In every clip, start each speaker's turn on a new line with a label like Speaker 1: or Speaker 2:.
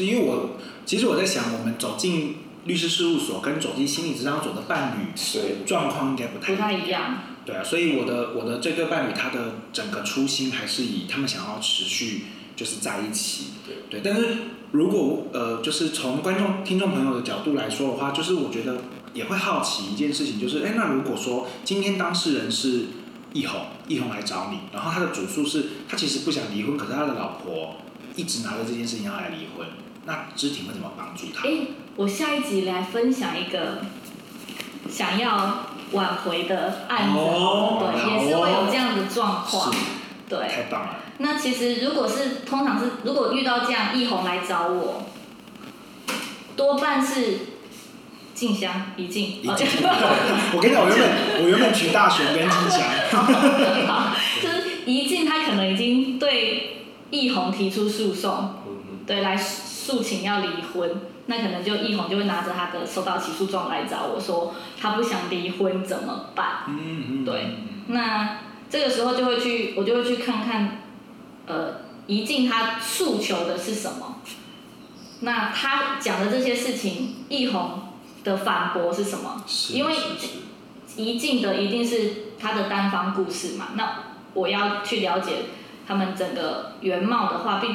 Speaker 1: 是因为我其实我在想，我们走进律师事务所跟走进心理治疗所的伴侣，
Speaker 2: 对
Speaker 1: 状况应该不太
Speaker 3: 不太一样。
Speaker 1: 对啊，所以我的我的这对伴侣，他的整个初心还是以他们想要持续就是在一起。对，对，但是如果呃，就是从观众、听众朋友的角度来说的话，就是我觉得也会好奇一件事情，就是哎，那如果说今天当事人是易红，易红来找你，然后他的主诉是他其实不想离婚，可是他的老婆一直拿着这件事情要来离婚，那知婷会怎么帮助他？
Speaker 3: 哎，我下一集来分享一个想要挽回的案子，
Speaker 1: 哦、
Speaker 3: 对，也是会有这样的状况，对，
Speaker 1: 太棒了。
Speaker 3: 那其实如果是通常是如果遇到这样，易红来找我，多半是静香一静。
Speaker 1: 我跟你讲，我原本我原本取大雄跟静香。
Speaker 3: 好，就是一静，他可能已经对易红提出诉讼，对，来诉请要离婚。那可能就易红就会拿着他的收到起诉状来找我说，他不想离婚怎么办？
Speaker 1: 嗯嗯。
Speaker 3: 对，那这个时候就会去，我就会去看看，呃，一静他诉求的是什么？那他讲的这些事情，易红的反驳是什么？因为一静的一定是他的单方故事嘛。那我要去了解他们整个原貌的话，必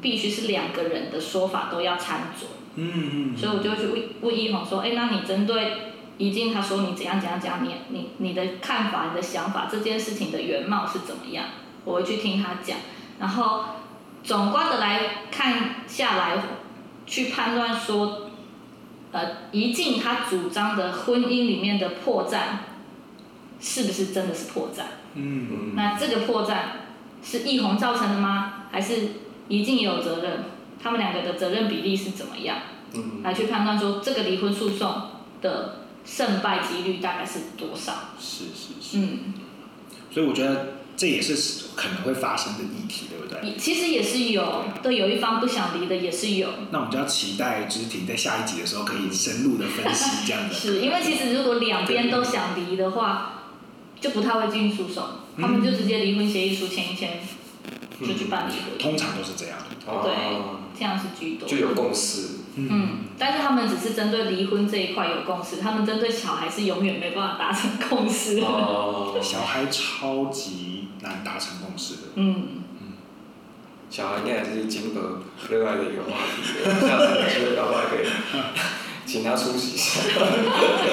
Speaker 3: 必须是两个人的说法都要掺杂。
Speaker 1: 嗯嗯，
Speaker 3: 所以我就去问问易红说，哎，那你针对怡静他说你怎样怎样怎样，你你你的看法、你的想法，这件事情的原貌是怎么样？我会去听他讲，然后总观的来看下来，去判断说，呃，宜静他主张的婚姻里面的破绽，是不是真的是破绽？
Speaker 1: 嗯嗯，
Speaker 3: 那这个破绽是易红造成的吗？还是宜静也有责任？他们两个的责任比例是怎么样？嗯，来去判断说这个离婚诉讼的胜败几率大概是多少？
Speaker 1: 是是是。
Speaker 3: 嗯，
Speaker 1: 所以我觉得这也是可能会发生的议题，对不对？
Speaker 3: 其实也是有，对，有一方不想离的也是有。
Speaker 1: 那我们就要期待知婷在下一集的时候可以深入的分析这样的。
Speaker 3: 是因为其实如果两边都想离的话，就不太会进诉讼，他们就直接离婚协议书签一签，就去办离婚。
Speaker 1: 通常都是这样。
Speaker 3: 对。这样是居多，
Speaker 2: 就有共识。
Speaker 3: 嗯，但是他们只是针对离婚这一块有共识，他们针对小孩是永远没办法达成共识。
Speaker 1: 哦，小孩超级难达成共识的。
Speaker 3: 嗯
Speaker 2: 嗯，小孩应该还是金额热爱的一个话题，下次有机会搞不好可以 请他出席一下。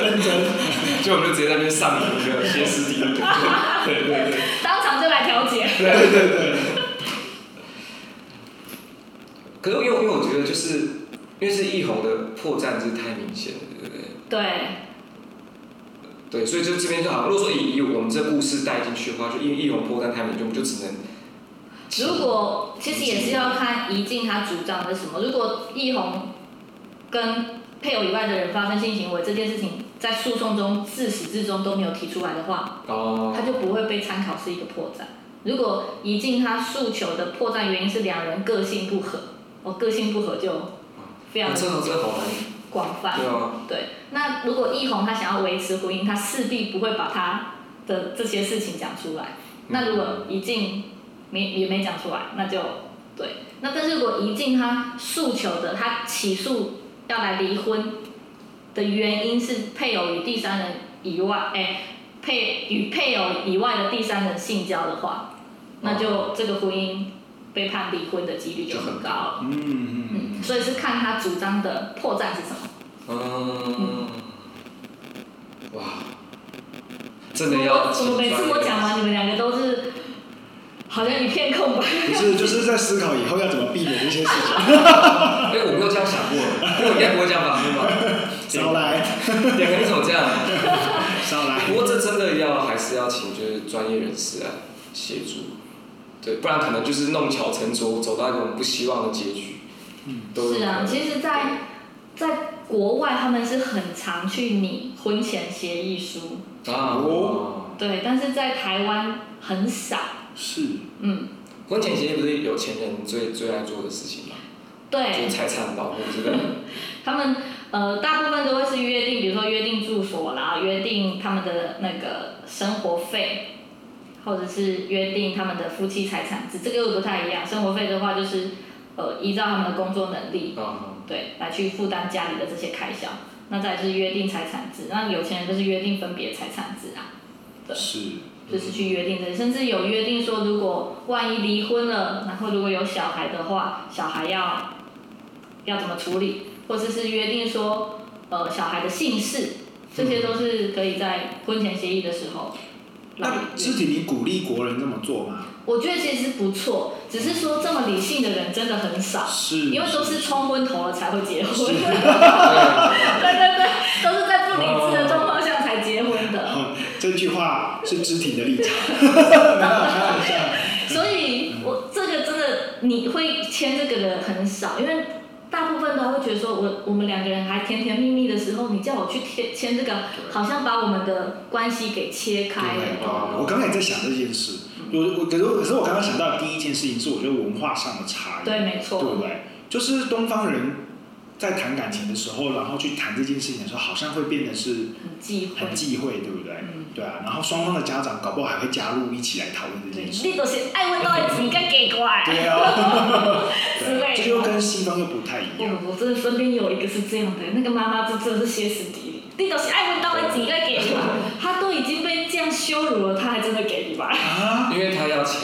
Speaker 1: 认真，
Speaker 2: 就我们就直接在那边上一个歇斯底里，对对对，
Speaker 3: 当场就来调解。
Speaker 2: 对对对。可是因为因为我觉得就是因为是易红的破绽是太明显了，对不对？
Speaker 3: 对。
Speaker 2: 对，所以就这边就好。如果说以以我们这故事带进去的话，就因为易红破绽太明显，我们就只能。
Speaker 3: 如果其实也是要看怡静他主张的什么。如果易红跟配偶以外的人发生性行为这件事情，在诉讼中自始至终都没有提出来的话，
Speaker 2: 哦，
Speaker 3: 他就不会被参考是一个破绽。如果怡静他诉求的破绽原因是两人个性不合。我个性不合就非常广泛，
Speaker 2: 对啊，
Speaker 3: 对。那如果易红他想要维持婚姻，他势必不会把他的这些事情讲出来。那如果一静没也没讲出来，那就对。那但是如果一静他诉求的，他起诉要来离婚的原因是配偶与第三人以外，哎，配与配偶以外的第三人性交的话，那就这个婚姻。被判离婚的几率就很高了。
Speaker 1: 嗯嗯
Speaker 3: 嗯，所以是看他主张的破绽是什么。
Speaker 2: 嗯。嗯哇，真的要。
Speaker 3: 怎么每次我讲完，你们两个都是好像一片空白。
Speaker 1: 不是，就是在思考以后要怎么避免这些事情。
Speaker 2: 哎，我没有这样想过，因为我应该不会这样吧？对吧？
Speaker 1: 少来。
Speaker 2: 两个人怎么这样？
Speaker 1: 少来。
Speaker 2: 不过这真的要还是要请就是专业人士来协助。对，不然可能就是弄巧成拙，走到一种不希望的结局。
Speaker 1: 嗯，
Speaker 3: 是啊，其实在，在在国外，他们是很常去拟婚前协议书。
Speaker 2: 啊哦。
Speaker 3: 对，但是在台湾很少。
Speaker 1: 是。
Speaker 3: 嗯。
Speaker 2: 婚前协议不是有钱人最最爱做的事情吗？
Speaker 3: 对。
Speaker 2: 就财产保护这个。
Speaker 3: 他们呃，大部分都会是约定，比如说约定住所啦，约定他们的那个生活费。或者是约定他们的夫妻财产制，这个又不太一样。生活费的话，就是呃依照他们的工作能力，
Speaker 2: 嗯，
Speaker 3: 对，来去负担家里的这些开销。那再就是约定财产制，那有钱人就是约定分别财产制啊，对，
Speaker 1: 是，
Speaker 3: 就是去约定这些，甚至有约定说，如果万一离婚了，然后如果有小孩的话，小孩要要怎么处理，或者是约定说，呃，小孩的姓氏，这些都是可以在婚前协议的时候。
Speaker 1: 那肢体，你鼓励国人这么做吗？
Speaker 3: 我觉得其实不错，只是说这么理性的人真的很少，
Speaker 1: 是，
Speaker 3: 因为都是冲昏头了才会结婚，对对对，都是在不理智的状况下才结婚的。
Speaker 1: 哦、这句话是肢体的立场。
Speaker 3: 所以我这个真的你会签这个的很少，因为。大部分都会觉得说我，我我们两个人还甜甜蜜蜜的时候，你叫我去签签这个，好像把我们的关系给切开了。
Speaker 1: 我刚才也在想这件事，我我可是可是我刚刚想到的第一件事情是，我觉得文化上的差异，
Speaker 3: 对，没错，
Speaker 1: 对不对？就是东方人。在谈感情的时候，然后去谈这件事情的时候，好像会变得是
Speaker 3: 很忌讳，
Speaker 1: 很忌讳，对不对？嗯，对啊。然后双方的家长搞不好还会加入一起来讨论这件事。
Speaker 3: 你都是爱问到底应该给过来。
Speaker 1: 对啊。对，这就跟西方又不太一样。
Speaker 3: 我真的身边有一个是这样的，那个妈妈就真的是歇斯底里。你都是爱问到底应该给过来，他都已经被这样羞辱了，他还真的给你吧？
Speaker 2: 啊，因为他要钱。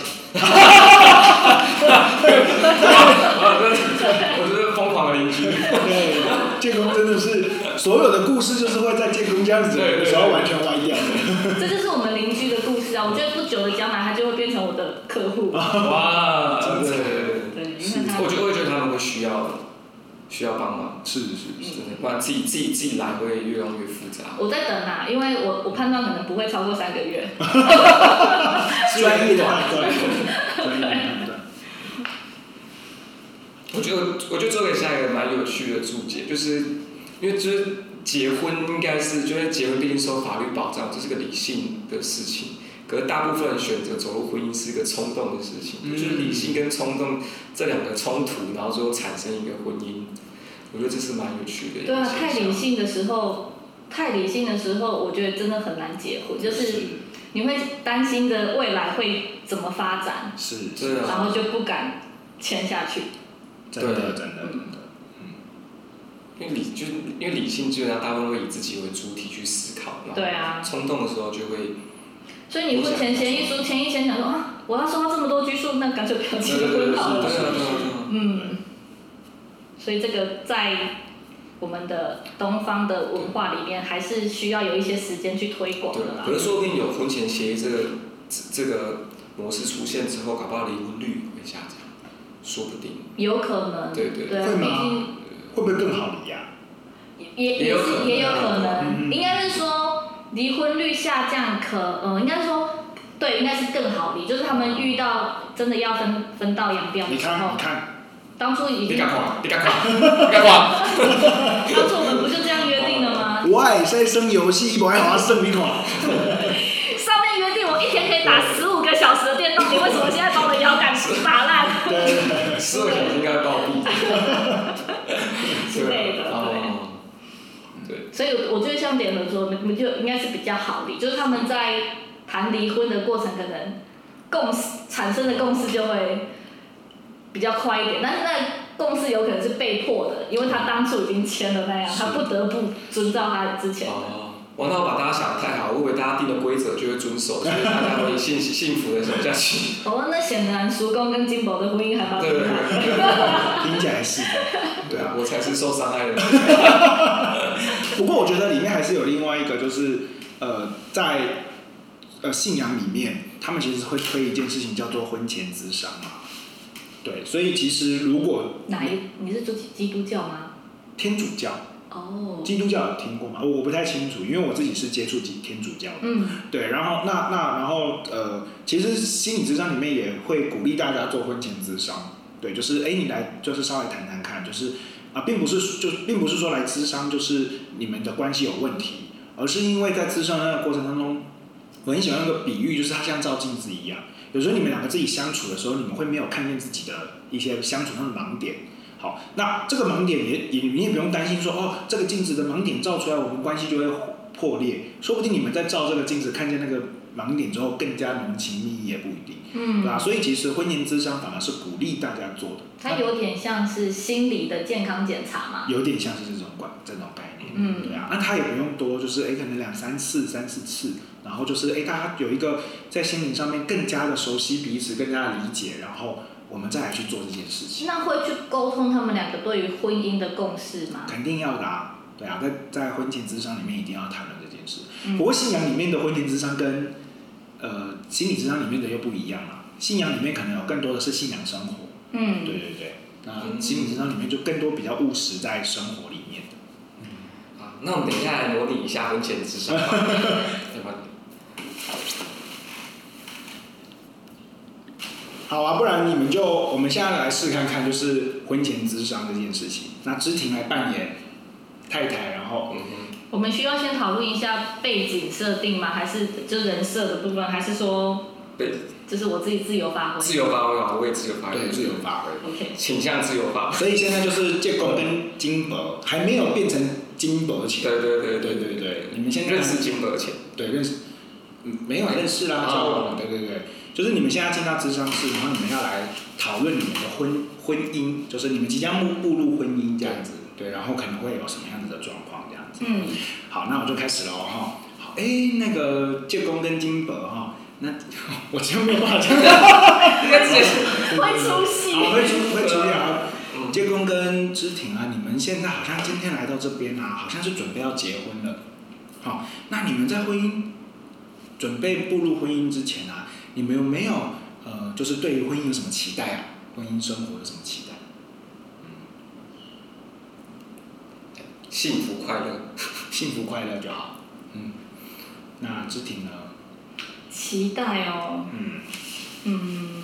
Speaker 1: 对，建工真的是所有的故事，就是会在建工这样子的时候完全歪掉。
Speaker 3: 这就是我们邻居的故事啊！我觉得不久的将来，他就会变成我的客户。
Speaker 2: 哇，真的。
Speaker 3: 对，因为他
Speaker 2: 我觉得，我也觉得他们会需要，需要帮忙。
Speaker 1: 是是是，
Speaker 2: 不然自己自己自己来会越用越复杂。
Speaker 3: 我在等啊，因为我我判断可能不会超过三个月。
Speaker 1: 专业的专业的。
Speaker 2: 我觉得，我觉得做给下一个蛮有趣的注解，就是因为就是结婚应该是，就是结婚毕竟受法律保障，这是个理性的事情。可是大部分人选择走入婚姻是一个冲动的事情，嗯、就是理性跟冲动这两个冲突，然后最后产生一个婚姻。我觉得这是蛮有趣的。
Speaker 3: 对啊，太理性的时候，太理性的时候，我觉得真的很难结婚，就是你会担心着未来会怎么发展，
Speaker 1: 是，
Speaker 2: 是啊，
Speaker 3: 然后就不敢签下去。
Speaker 1: 真的，真的，真的，嗯，
Speaker 2: 因为理就是因为理性，基本上大部分会以自己为主体去思考，
Speaker 3: 对啊，
Speaker 2: 冲动的时候就会。
Speaker 3: 所以你婚前协议书签一签，想说啊，我要收到这么多拘束，那干脆不要结婚好了。嗯。所以这个在我们的东方的文化里面，还是需要有一些时间去推广的啦。
Speaker 2: 可是说不定有婚前协议这个这个模式出现之后，搞不好离婚率会下降。说不定，
Speaker 3: 有可能，
Speaker 2: 对对，
Speaker 1: 会吗？会不会更好离呀？
Speaker 3: 也也是也有可能，应该是说离婚率下降可，嗯，应该是说对，应该是更好离，就是他们遇到真的要分分道扬镳的时候，
Speaker 1: 你看，
Speaker 3: 当初已经，你干
Speaker 2: 嘛？你干嘛？你干嘛？
Speaker 3: 当初我们不就这样约定了吗？
Speaker 1: 我在生游戏，我爱玩生米款。
Speaker 3: 上面约定我一天可以打十五个小时的电动，你为什么现在把我的腰杆打烂？
Speaker 2: 对，十五个小时应该暴毙。
Speaker 3: 之类的，对。对。所以我觉得像联合说，你们就应该是比较好离，就是他们在谈离婚的过程，可能共识产生的共识就会比较快一点，但是 那共识有可能是被迫的，因为他当初已经签了那样，他不得不遵照他之前的。
Speaker 2: 我那我把大家想的太好，我以为大家定的规则就会遵守，所以大家会幸幸福的走下去。
Speaker 3: 哦，那显然叔公跟金宝的婚姻还蛮美满的。
Speaker 1: 听起来是的，对啊，
Speaker 2: 我才是受伤害的。
Speaker 1: 不过我觉得里面还是有另外一个，就是呃，在呃信仰里面，他们其实会推一件事情叫做婚前咨商嘛。对，所以其实如果
Speaker 3: 哪一你是做基督教吗？
Speaker 1: 天主教。
Speaker 3: 哦，oh.
Speaker 1: 基督教有听过吗？我不太清楚，因为我自己是接触基天主教的。嗯，对，然后那那然后呃，其实心理智商里面也会鼓励大家做婚前智商。对，就是哎，你来就是稍微谈谈看，就是啊，并不是就并不是说来智商就是你们的关系有问题，而是因为在智商那个过程当中，我很喜欢那个比喻，就是它像照镜子一样，有时候你们两个自己相处的时候，你们会没有看见自己的一些相处上的盲点。好，那这个盲点也也你也不用担心说哦，这个镜子的盲点照出来，我们关系就会破裂，说不定你们在照这个镜子看见那个盲点之后更加浓情蜜意也不一定，
Speaker 3: 嗯，
Speaker 1: 对吧？所以其实婚前智商反而是鼓励大家做的。
Speaker 3: 它有点像是心理的健康检查嘛，
Speaker 1: 有点像是这种管这种概念，嗯，对啊，那他也不用多，就是哎，可能两三次、三四次，然后就是哎，大家有一个在心灵上面更加的熟悉彼此，更加的理解，然后我们再来去做这件事情。
Speaker 3: 那会去沟通他们两个对于婚姻的共识吗？
Speaker 1: 肯定要的啊，对啊，在在婚前咨商里面一定要谈论这件事。嗯、不过信仰里面的婚前咨商跟呃心理咨商里面的又不一样了，信仰里面可能有更多的是信仰生活，嗯，对对对。那心理咨商里面就更多比较务实在生活里面的。
Speaker 2: 嗯，好，那我们等一下来模拟一下婚前咨商。
Speaker 1: 好啊，不然你们就我们现在来试看看，就是婚前智商这件事情。那芝婷来扮演太太，然后嗯哼。
Speaker 3: 我们需要先讨论一下背景设定吗？还是就人设的部分？还是说？
Speaker 2: 对。
Speaker 3: 就是我自己自由发挥，
Speaker 2: 自由发挥嘛，我也自由发挥，
Speaker 1: 对，自由发挥
Speaker 3: ，OK，
Speaker 2: 倾向自由发挥。
Speaker 1: 所以现在就是建工跟金伯还没有变成金伯前，
Speaker 2: 对对对对
Speaker 1: 对对，你们先
Speaker 2: 认识金伯前，
Speaker 1: 对，认识，嗯，没有认识啦，交往了，对对对，就是你们现在进到智商室，然后你们要来讨论你们的婚婚姻，就是你们即将步步入婚姻这样子，对，然后可能会有什么样子的状况这样子，嗯，好，那我就开始了哈，好，哎，那个介公跟金伯哈。那 我真没有办法讲，应该直接
Speaker 3: 会出戏，
Speaker 1: 会出会出啊！介公跟芝婷啊，你们现在好像今天来到这边啊，好像是准备要结婚了。好，那你们在婚姻准备步入婚姻之前啊，你们有没有呃，就是对于婚姻有什么期待啊？婚姻生活有什么期待？
Speaker 2: 幸福快乐，
Speaker 1: 幸福快乐就好。嗯，那志婷呢？
Speaker 3: 期待哦，嗯，嗯，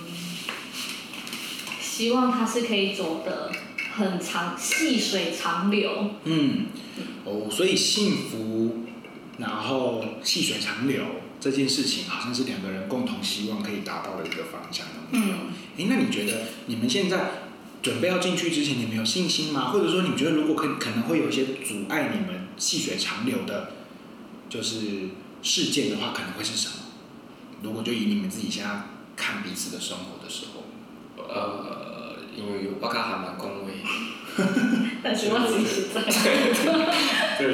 Speaker 3: 希望它是可以走得很长，细水长流。
Speaker 1: 嗯，哦，所以幸福，然后细水长流这件事情，好像是两个人共同希望可以达到的一个方向。嗯，哎，那你觉得你们现在准备要进去之前，你们有信心吗？或者说，你觉得如果可可能会有一些阻碍你们细水长流的，就是事件的话，可能会是什么？如果就以你们自己现在看彼此的生活的时候，
Speaker 2: 呃，因为我看还蛮恭维，
Speaker 3: 但是我自己实在，
Speaker 2: 对，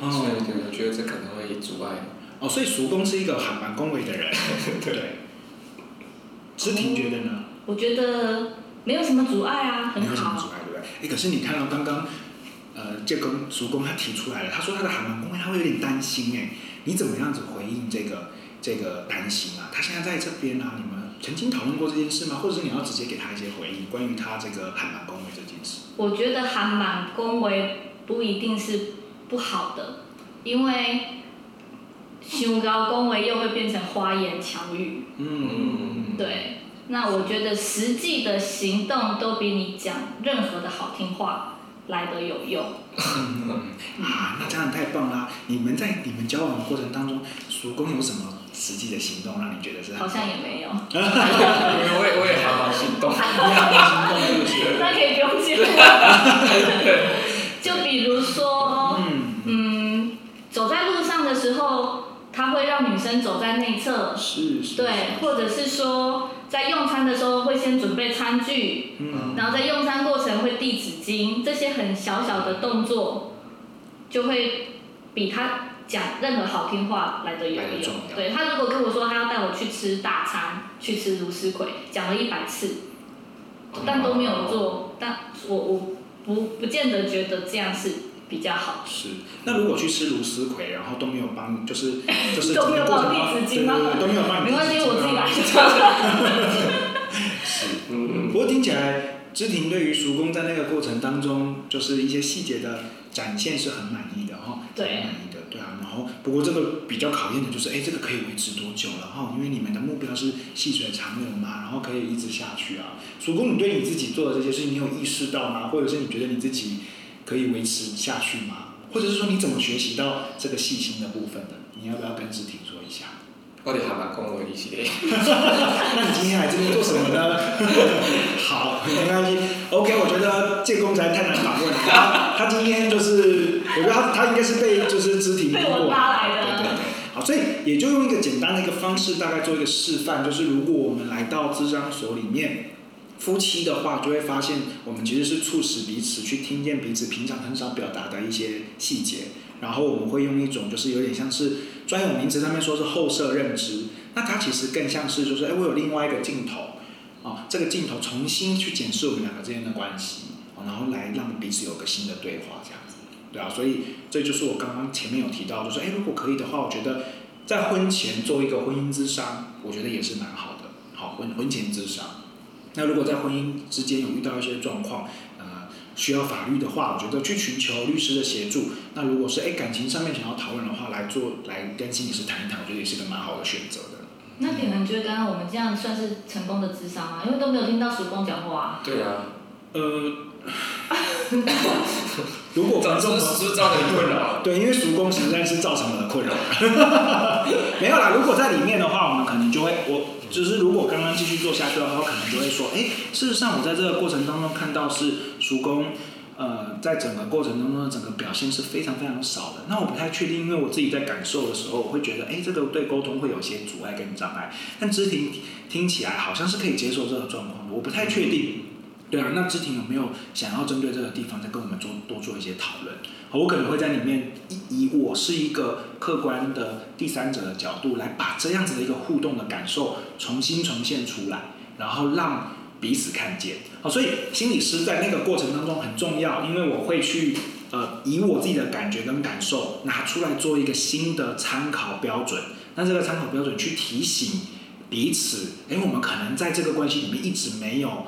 Speaker 2: 所以对，我觉得这可能会阻碍。
Speaker 1: 哦，所以叔公是一个还蛮恭维的人，对。芝婷觉得呢？
Speaker 3: 我觉得没有什么阻碍啊，很好。
Speaker 1: 没有什么阻碍，对不对？哎，可是你看到刚刚，呃，介公叔公他提出来了，他说他的还蛮恭维，他会有点担心哎，你怎么样子回应这个？这个担心啊，他现在在这边啊，你们曾经讨论过这件事吗？或者是你要直接给他一些回应，关于他这个还蛮恭维这件事？
Speaker 3: 我觉得还蛮恭维不一定是不好的，因为胸高恭维又会变成花言巧语。嗯嗯，对。那我觉得实际的行动都比你讲任何的好听话来得有用。
Speaker 1: 嗯啊，那这样太棒啦！你们在你们交往的过程当中，叔公有什么？实际的行动让你觉得是
Speaker 3: 好像也没有，
Speaker 2: 因为我也我也好好行动，
Speaker 1: 还蛮心动是不是？
Speaker 3: 那可以不用接。就比如说，嗯，嗯，走在路上的时候，他会让女生走在内侧，
Speaker 1: 是是，
Speaker 3: 对，或者是说在用餐的时候会先准备餐具，嗯，然后在用餐过程会递纸巾，这些很小小的动作，就会比他。讲任何好听话来的有用，对，他如果跟我说他要带我去吃大餐，去吃茹丝葵，讲了一百次，但都没有做，但我我不不见得觉得这样是比较好。
Speaker 1: 是，那如果去吃芦丝葵，然后都没有帮，就是 就是
Speaker 3: 都没有帮你纸巾吗？
Speaker 1: 都没有帮你，
Speaker 3: 没关系，我自己来。
Speaker 1: 是，嗯嗯。不过听起来，芝婷对于叔公在那个过程当中，就是一些细节的展现是很满意的哈，
Speaker 3: 对，
Speaker 1: 很满意的。对啊，然后不过这个比较考验的就是，哎，这个可以维持多久了哈？因为你们的目标是细水长流嘛，然后可以一直下去啊。叔公，你对你自己做的这些事情，你有意识到吗？或者是你觉得你自己可以维持下去吗？或者是说你怎么学习到这个细心的部分的？你要不要跟志婷说一下？
Speaker 2: 我哋还蛮恭维一些。
Speaker 1: 那你今天来这边做什么呢？好，没关系。OK，我觉得建工才太难访问了。他他今天就是，我觉得他他应该是被就是肢体
Speaker 3: 被我拉来的。
Speaker 1: 对对对。好，所以也就用一个简单的一个方式，大概做一个示范，就是如果我们来到咨商所里面，夫妻的话，就会发现我们其实是促使彼此去听见彼此平常很少表达的一些细节。然后我们会用一种就是有点像是专有名词上面说是后设认知，那它其实更像是就是哎，我有另外一个镜头，啊，这个镜头重新去检视我们两个之间的关系，然后来让彼此有个新的对话这样子，对啊，所以这就是我刚刚前面有提到，就是哎，如果可以的话，我觉得在婚前做一个婚姻之商，我觉得也是蛮好的，好婚婚前之商。那如果在婚姻之间有遇到一些状况，呃需要法律的话，我觉得去寻求律师的协助。那如果是哎感情上面想要讨论的话，来做来跟心理师谈一谈，我觉得也是个蛮好的选择的。
Speaker 3: 那你们觉得刚刚我们这样算是成功的智商吗？因为都没有听到叔公讲话啊。
Speaker 2: 对啊。
Speaker 1: 呃。如果观众
Speaker 2: 是不是造成困扰？
Speaker 1: 对，因为叔公实在是造成了困扰。没有啦，如果在里面的话，我们可能就。是如果刚刚继续做下去的话，我可能就会说，哎，事实上我在这个过程当中看到是叔公，呃，在整个过程当中的整个表现是非常非常少的。那我不太确定，因为我自己在感受的时候，我会觉得，哎，这个对沟通会有些阻碍跟障碍。但肢体听起来好像是可以接受这个状况的，我不太确定。对啊，那志婷有没有想要针对这个地方再跟我们做多做一些讨论？我可能会在里面以以我是一个客观的第三者的角度来把这样子的一个互动的感受重新呈现出来，然后让彼此看见。好，所以心理师在那个过程当中很重要，因为我会去呃以我自己的感觉跟感受拿出来做一个新的参考标准。那这个参考标准去提醒彼此，诶，我们可能在这个关系里面一直没有。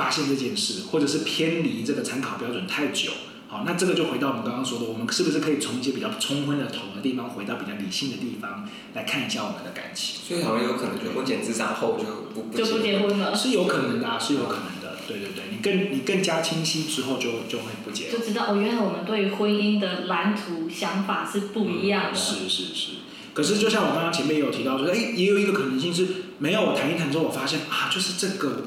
Speaker 1: 发现这件事，或者是偏离这个参考标准太久，好，那这个就回到我们刚刚说的，我们是不是可以从一些比较冲昏了头的地方，回到比较理性的地方来看一下我们的感情？
Speaker 2: 所以好像有可能就婚前自杀后就不不
Speaker 3: 就不结婚了，
Speaker 1: 是有可能的啊，是有可能的，对对对，你更你更加清晰之后就就会不结婚，
Speaker 3: 就知道哦，原来我们对于婚姻的蓝图想法是不一样的，
Speaker 1: 嗯、是是是。可是就像我刚刚前面也有提到，就是哎，也有一个可能性是，没有我谈一谈之后，我发现啊，就是这个。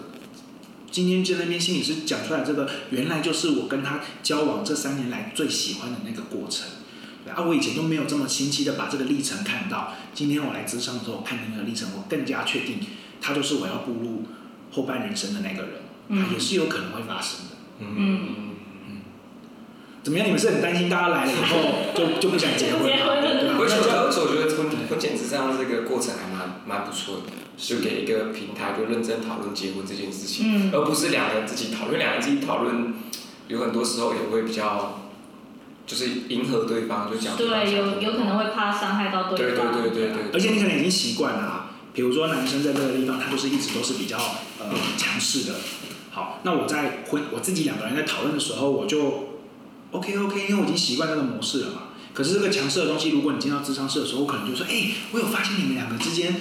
Speaker 1: 今天就那边心理师讲出来这个，原来就是我跟他交往这三年来最喜欢的那个过程。啊，我以前都没有这么清晰的把这个历程看到。今天我来咨商的时候，我看那个历程，我更加确定他就是我要步入后半人生的那个人，嗯、也是有可能会发生的。嗯嗯嗯。怎么样？你们是很担心大家来了以后 就就不想结婚吗？对啊。
Speaker 2: 我觉得，我觉得婚婚前咨商这个过程还蛮蛮不错的。就给一个平台，就认真讨论结婚这件事情，嗯、而不是两个人自己讨论。两个人自己讨论，有很多时候也会比较，就是迎合对方，就讲
Speaker 3: 对，有有可能会怕伤害到对方。
Speaker 2: 对对对对对。
Speaker 1: 而且你可能已经习惯了啊，比如说男生在这个地方，他就是一直都是比较呃强势的。好，那我在婚我自己两个人在讨论的时候，我就 OK OK，因为我已经习惯这个模式了嘛。可是这个强势的东西，如果你进到智商室的时候，我可能就说，哎、欸，我有发现你们两个之间。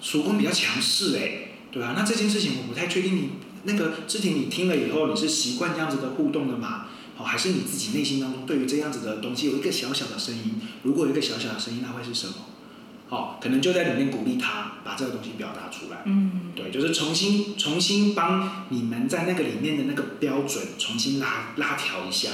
Speaker 1: 叔公比较强势哎，对啊，那这件事情我不太确定你，那个志婷，你听了以后，你是习惯这样子的互动的吗？好，还是你自己内心当中对于这样子的东西有一个小小的声音？如果有一个小小的声音，那会是什么？好，可能就在里面鼓励他把这个东西表达出来。嗯，对，就是重新重新帮你们在那个里面的那个标准重新拉拉调一下，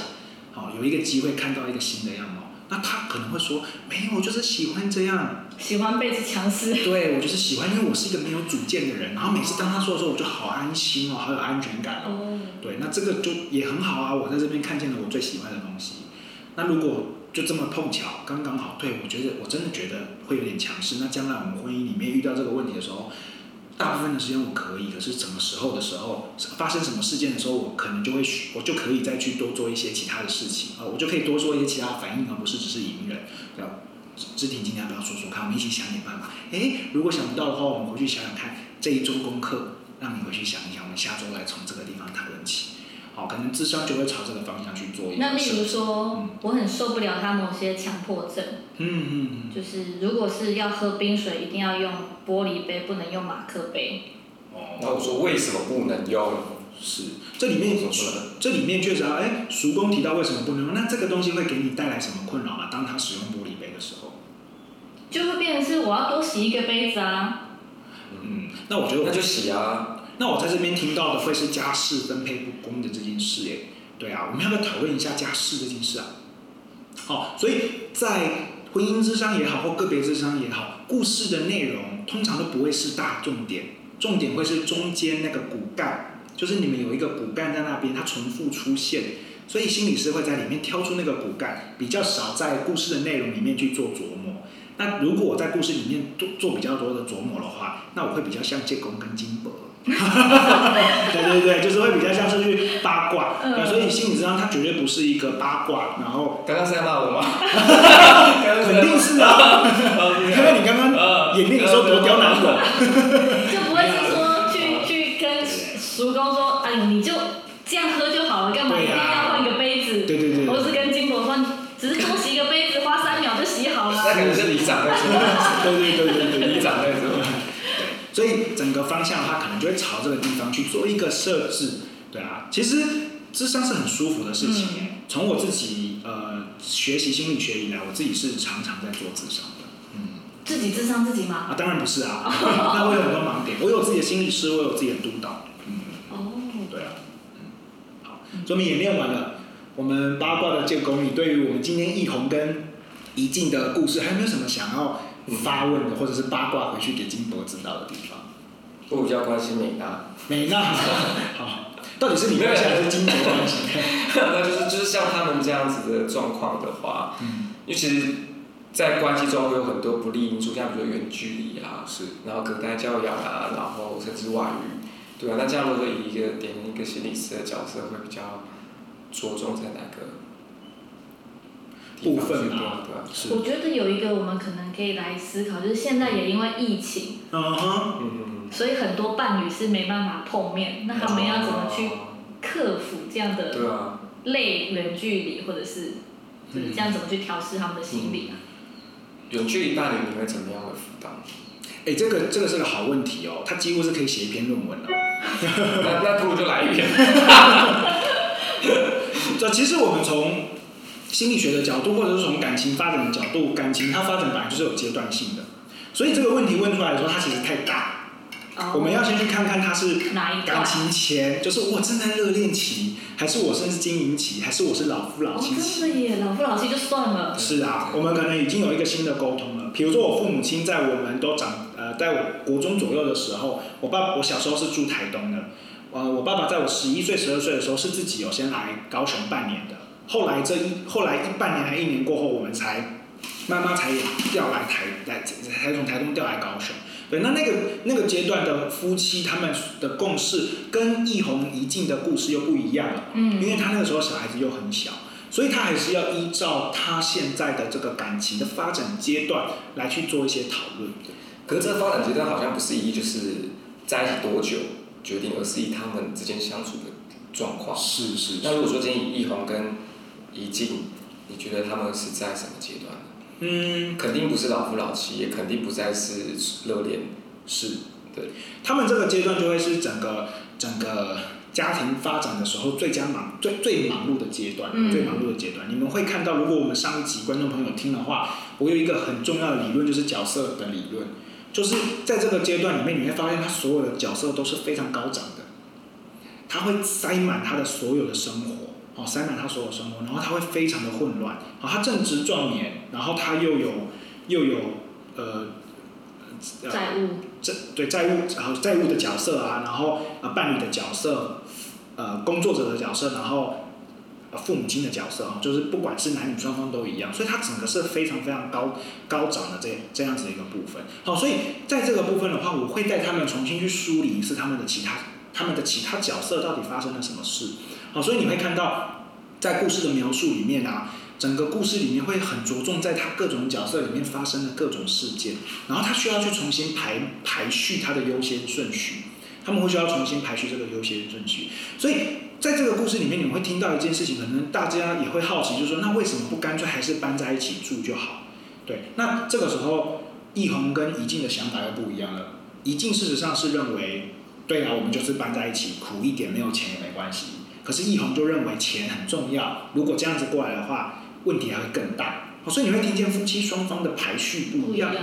Speaker 1: 好，有一个机会看到一个新的样貌。那他可能会说，没有，我就是喜欢这样，
Speaker 3: 喜欢被强势。
Speaker 1: 对，我就是喜欢，因为我是一个没有主见的人。然后每次当他说的时候，我就好安心哦，好有安全感哦。对，那这个就也很好啊。我在这边看见了我最喜欢的东西。那如果就这么碰巧，刚刚好，对，我觉得我真的觉得会有点强势。那将来我们婚姻里面遇到这个问题的时候。大部分的时间我可以，可是什么时候的时候发生什么事件的时候，我可能就会我就可以再去多做一些其他的事情啊，我就可以多做一些其他反应，而不是只是隐忍。对吧？芝婷今天不要说说看？我们一起想点办法。哎，如果想不到的话，我们回去想想看，这一周功课让你回去想一想，我们下周来从这个地方讨论起。好，可能智商就会朝这个方向去做。
Speaker 3: 那例如说，嗯、我很受不了他某些强迫症。
Speaker 1: 嗯嗯嗯。
Speaker 3: 就是如果是要喝冰水，一定要用玻璃杯，不能用马克杯。
Speaker 2: 哦。那我说为什么不能用？
Speaker 1: 是这里面怎么？这里面确实啊，哎，叔公提到为什么不能用？那这个东西会给你带来什么困扰吗？当他使用玻璃杯的时候，
Speaker 3: 就会变成是我要多洗一个杯子啊。
Speaker 1: 嗯，那我觉得我
Speaker 2: 那就洗啊。
Speaker 1: 那我在这边听到的会是家事分配不公的这件事，诶，对啊，我们要不要讨论一下家事这件事啊？好，所以在婚姻之商也好，或个别之商也好，故事的内容通常都不会是大重点，重点会是中间那个骨干，就是你们有一个骨干在那边，它重复出现，所以心理师会在里面挑出那个骨干，比较少在故事的内容里面去做琢磨。那如果我在故事里面做做比较多的琢磨的话，那我会比较像建功跟金伯。对对对，就是会比较像是去八卦，嗯、所以心理上它绝对不是一个八卦。然后
Speaker 2: 刚刚是在骂我吗？
Speaker 1: 肯定是啊，因为你刚刚演练的时候多刁难我，
Speaker 3: 就不会是说去去跟叔公说，哎，你就这样喝就好了，干嘛一定要换一个杯子？
Speaker 1: 对对对，
Speaker 3: 我是跟金伯说，只是多洗一个杯子，花三秒就洗好了。
Speaker 2: 那可能是里长在说，
Speaker 1: 对对对对对，
Speaker 2: 里长在说。
Speaker 1: 所以整个方向的话，可能就会朝这个地方去做一个设置，对啊。其实智商是很舒服的事情。从、嗯、我自己呃学习心理学以来，我自己是常常在做智商的。嗯。
Speaker 3: 自己智商自己吗？
Speaker 1: 啊，当然不是啊。那我有很多盲点，我有自己的心理师，我有自己的督导。嗯。哦。对啊。嗯。好，所以我们演练完了，我们八卦的介公，你对于我们今天易红跟怡静的故事，还有没有什么想要？发问的或者是八卦回去给金博知道的地方，
Speaker 2: 我比较关心美娜。
Speaker 1: 美娜，好，到底是你关心还是金博关心？
Speaker 2: 那就是就是像他们这样子的状况的话，嗯，因为其实，在关系中会有很多不利因素，像比如说远距离啊，是，然后隔代教养啊，然后甚至外遇，对啊，那这样如果以一个点一个心理师的角色，会比较着重在哪个？
Speaker 1: 部分啊，是。
Speaker 3: 我觉得有一个我们可能可以来思考，就是现在也因为疫情，嗯哼，所以很多伴侣是没办法碰面，那他们要怎么去克服这样的类远距离，或者是就是这样怎么去调试他们的心理啊？
Speaker 2: 远距离伴侣你会怎么样的辅导？
Speaker 1: 哎，这个这个是个好问题哦，他几乎是可以写一篇论文了。
Speaker 2: 那那不如就来一篇。
Speaker 1: 这其实我们从。心理学的角度，或者是从感情发展的角度，感情它发展本来就是有阶段性的，所以这个问题问出来的时候，它其实太大。Oh, 我们要先去看看他是感情前，就是我正在热恋期，还是我甚至经营期，还是我是老夫老妻期？
Speaker 3: 真的耶，老夫老妻就算了。
Speaker 1: 是啊，我们可能已经有一个新的沟通了。比如说我父母亲在我们都长呃，在我国中左右的时候，我爸我小时候是住台东的，呃，我爸爸在我十一岁、十二岁的时候是自己有先来高雄半年的。后来这一后来一半年还一年过后，我们才慢慢才调来台来才从台东调来高雄。对，那那个那个阶段的夫妻他们的共识跟一红一静的故事又不一样了。嗯，因为他那个时候小孩子又很小，所以他还是要依照他现在的这个感情的发展阶段来去做一些讨论。
Speaker 2: 可是这个发展阶段好像不是以就是在一起多久决定，而是以他们之间相处的状况。
Speaker 1: 是是，是。
Speaker 2: 那如果说今天一红跟宜静，你觉得他们是在什么阶段？嗯，肯定不是老夫老妻，也肯定不再是热恋，是，对。
Speaker 1: 他们这个阶段就会是整个整个家庭发展的时候最加忙、最最忙碌的阶段，嗯、最忙碌的阶段。你们会看到，如果我们上一集观众朋友听的话，我有一个很重要的理论，就是角色的理论，就是在这个阶段里面，你会发现他所有的角色都是非常高涨的，他会塞满他的所有的生活。哦，塞满他所有生活，然后他会非常的混乱。好，他正值壮年，然后他又有又有呃
Speaker 3: 债务，
Speaker 1: 债对债务，然后债务的角色啊，然后呃伴侣的角色，呃工作者的角色，然后呃父母亲的角色啊，就是不管是男女双方都一样，所以他整个是非常非常高高涨的这这样子的一个部分。好，所以在这个部分的话，我会带他们重新去梳理一次他们的其他他们的其他角色到底发生了什么事。好，所以你会看到，在故事的描述里面啊，整个故事里面会很着重在他各种角色里面发生的各种事件，然后他需要去重新排排序他的优先顺序，他们会需要重新排序这个优先顺序。所以在这个故事里面，你们会听到一件事情，可能大家也会好奇，就是说，那为什么不干脆还是搬在一起住就好？对，那这个时候，易红跟怡静的想法又不一样了。怡静事实上是认为，对啊，我们就是搬在一起，苦一点，没有钱也没关系。可是易红就认为钱很重要，如果这样子过来的话，问题还会更大。所以你会听见夫妻双方的排序不一样。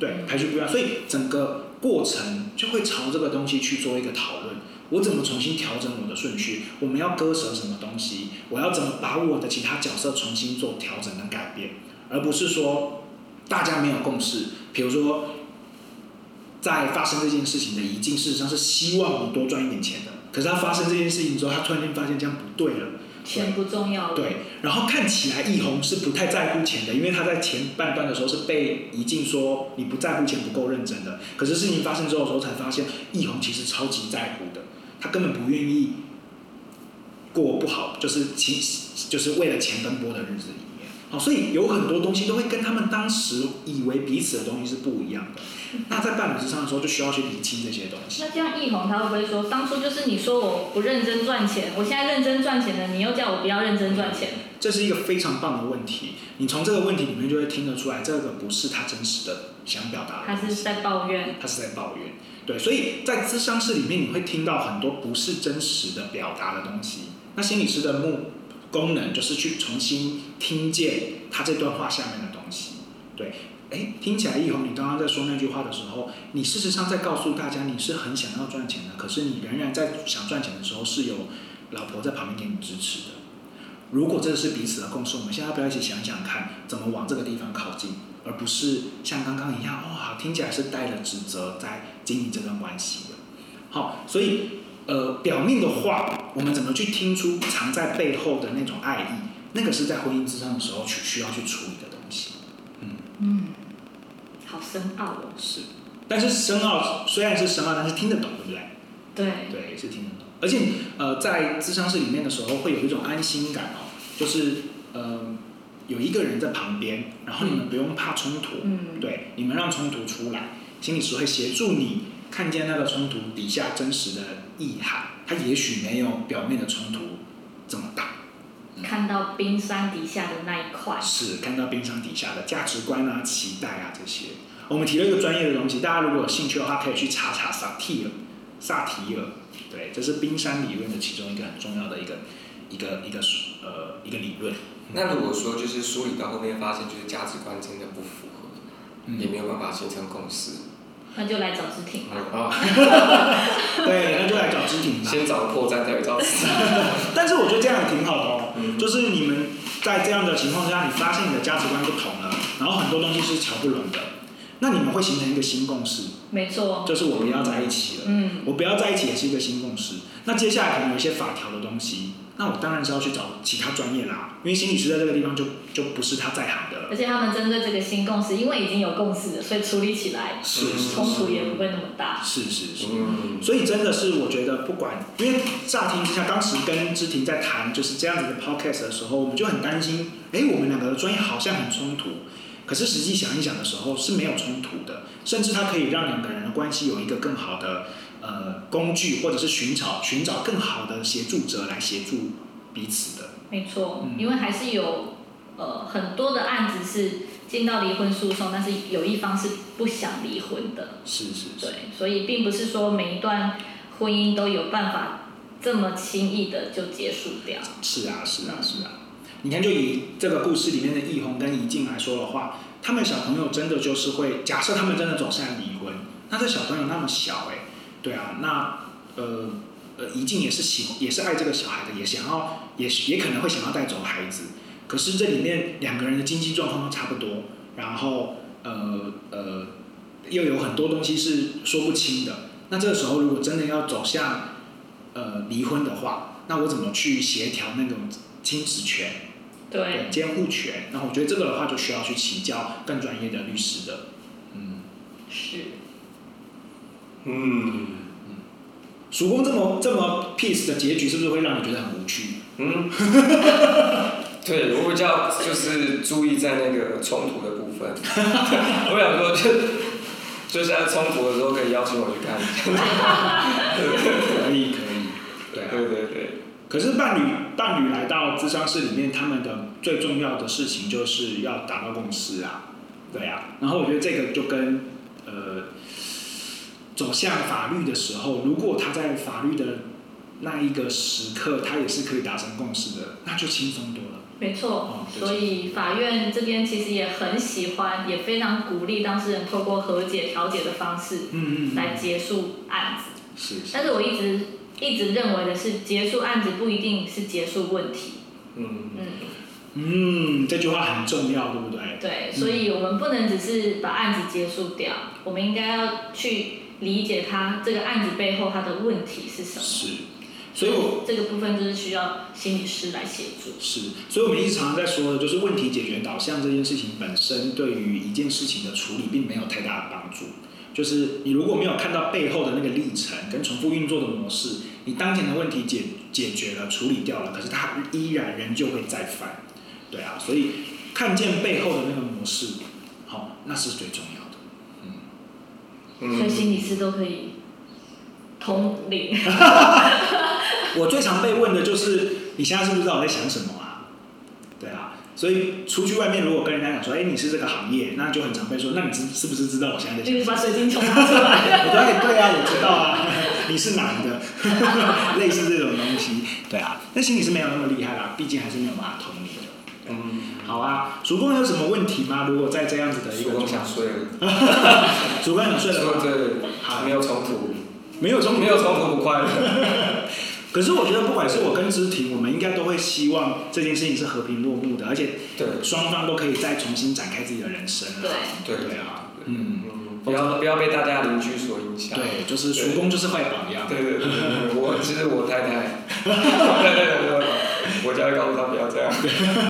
Speaker 1: 对，排序不一样，所以整个过程就会朝这个东西去做一个讨论。我怎么重新调整我的顺序？我们要割舍什么东西？我要怎么把我的其他角色重新做调整跟改变？而不是说大家没有共识。比如说，在发生这件事情的宜静，事实上是希望你多赚一点钱的。可是他发生这件事情之后，他突然间发现这样不对了。
Speaker 3: 钱不重要了。
Speaker 1: 对，然后看起来易红是不太在乎钱的，因为他在前半段的时候是被宜静说你不在乎钱不够认真的。可是事情发生之后的时候，才发现易红其实超级在乎的。他根本不愿意过不好，就是钱，就是为了钱奔波的日子里面。好，所以有很多东西都会跟他们当时以为彼此的东西是不一样的。那在伴侣之上的时候，就需要去理清这些东西。
Speaker 3: 那这样易红他会不会说，当初就是你说我不认真赚钱，我现在认真赚钱了，你又叫我不要认真赚钱？
Speaker 1: 这是一个非常棒的问题。你从这个问题里面就会听得出来，这个不是他真实的想表达的。
Speaker 3: 他是在抱怨。
Speaker 1: 他是在抱怨。对，所以在咨商室里面，你会听到很多不是真实的表达的东西。那心理师的目功能就是去重新听见他这段话下面的东西。对，哎，听起来易宏，你刚刚在说那句话的时候，你事实上在告诉大家，你是很想要赚钱的，可是你仍然在想赚钱的时候，是有老婆在旁边给你支持的。如果这是彼此的共识，我们现在要不要一起想想看，怎么往这个地方靠近？而不是像刚刚一样，哇，听起来是带着指责在经营这段关系的。好，所以呃，表面的话，我们怎么去听出藏在背后的那种爱意？那个是在婚姻之上的时候去需要去处理的东西。嗯
Speaker 3: 嗯，好深奥哦。
Speaker 1: 是，但是深奥虽然是深奥，但是听得懂，对不对？
Speaker 3: 对
Speaker 1: 对，是听得懂。而且呃，在智商室里面的时候，会有一种安心感哦，就是呃。有一个人在旁边，然后你们不用怕冲突，嗯、对，你们让冲突出来，心理师会协助你看见那个冲突底下真实的意涵，它也许没有表面的冲突这么大。
Speaker 3: 嗯、看到冰山底下的那一块，
Speaker 1: 是看到冰山底下的价值观啊、期待啊这些。我们提了一个专业的东西，大家如果有兴趣的话，可以去查查萨提尔，萨提尔，对，这是冰山理论的其中一个很重要的一个一个一个呃一个理论。
Speaker 2: 那如果说就是梳理到后面发现就是价值观真的不符合，嗯、也没有办法形成共识，
Speaker 3: 那就来找知庭吧。
Speaker 1: 哦、对，那就来找知庭吧。
Speaker 2: 先找破绽，再找刺。
Speaker 1: 但是我觉得这样也挺好的哦，嗯、就是你们在这样的情况下，你发现你的价值观不同了，然后很多东西是瞧不拢的，那你们会形成一个新共识。
Speaker 3: 没错。
Speaker 1: 就是我不要在一起了。嗯。我不要在一起也是一个新共识。那接下来可能有一些法条的东西。那我当然是要去找其他专业啦，因为心理师在这个地方就就不是他在行的了。
Speaker 3: 而且他们针对这个新共识，因为已经有共识了，所以处理起来是冲突也不会那么大。
Speaker 1: 是是是，嗯，所以真的是我觉得不管，因为乍听之下，当时跟志婷在谈就是这样子的 podcast 的时候，我们就很担心，哎，我们两个的专业好像很冲突，可是实际想一想的时候是没有冲突的，甚至它可以让两个人的关系有一个更好的。呃，工具或者是寻找寻找更好的协助者来协助彼此的。
Speaker 3: 没错，嗯、因为还是有呃很多的案子是进到离婚诉讼，但是有一方是不想离婚的。
Speaker 1: 是是是。
Speaker 3: 对，所以并不是说每一段婚姻都有办法这么轻易的就结束掉。
Speaker 1: 是啊是啊是啊，你看，就以这个故事里面的易红跟怡静来说的话，他们小朋友真的就是会假设他们真的走向离婚，那这小朋友那么小哎、欸。对啊，那呃呃，怡静也是喜也是爱这个小孩的，也想要也也可能会想要带走孩子，可是这里面两个人的经济状况都差不多，然后呃呃又有很多东西是说不清的。那这个时候如果真的要走向呃离婚的话，那我怎么去协调那种亲子权？
Speaker 3: 对，
Speaker 1: 监护权？那我觉得这个的话就需要去请教更专业的律师的，嗯，
Speaker 3: 是。
Speaker 2: 嗯嗯，
Speaker 1: 曙光这么这么 peace 的结局，是不是会让你觉得很无趣？
Speaker 2: 嗯，对，我比较就是注意在那个冲突的部分。我想说就，就就是在冲突的时候可以邀请我去看。
Speaker 1: 可以可以，对啊，
Speaker 2: 对对对。
Speaker 1: 可是伴侣伴侣来到咨商室里面，他们的最重要的事情就是要达到共识啊，对啊。然后我觉得这个就跟呃。走向法律的时候，如果他在法律的那一个时刻，他也是可以达成共识的，那就轻松多了。
Speaker 3: 没错，哦、所以法院这边其实也很喜欢，也非常鼓励当事人透过和解调解的方式，嗯嗯，来结束案子。是，是。但是我一直一直认为的是，结束案子不一定是结束问题。嗯嗯
Speaker 1: 嗯，这句话很重要，对不对？
Speaker 3: 对，所以我们不能只是把案子结束掉，我们应该要去理解他这个案子背后他的问题是什么。
Speaker 1: 是。所以我
Speaker 3: 这个部分就是需要心理师来协助。
Speaker 1: 是，所以我们一直常常在说的，就是问题解决导向这件事情本身，对于一件事情的处理并没有太大的帮助。就是你如果没有看到背后的那个历程跟重复运作的模式，你当前的问题解解决了、处理掉了，可是它依然仍旧会再犯。对啊，所以看见背后的那个模式，好，那是最重要
Speaker 3: 所以心理师都可以通灵。
Speaker 1: 我最常被问的就是，你现在是不是知道我在想什么啊？对啊，所以出去外面如果跟人家讲说，哎，你是这个行业，那就很常被说，那你知是不是知道我现在在想什么？
Speaker 3: 就是把水晶球拿出来。
Speaker 1: 我对对啊，我知道啊，你是男的，类似这种东西。对啊，那心理师没有那么厉害啦，毕竟还是没有办法通灵的。嗯，好啊，主公有什么问题吗？如果在这样子的一个，
Speaker 2: 主公想睡了。
Speaker 1: 主公想睡了吗？
Speaker 2: 对，好，没有冲突，
Speaker 1: 没有冲突，
Speaker 2: 没有冲突不快乐。
Speaker 1: 可是我觉得，不管是我跟知婷，我们应该都会希望这件事情是和平落幕的，而且双方都可以再重新展开自己的人生。
Speaker 3: 对
Speaker 1: 对对啊，嗯，
Speaker 2: 不要不要被大家邻居所影响。
Speaker 1: 对，就是叔公就是坏榜样。
Speaker 2: 对对对，我其实我太太，对对对，我就要告诉他不要这样。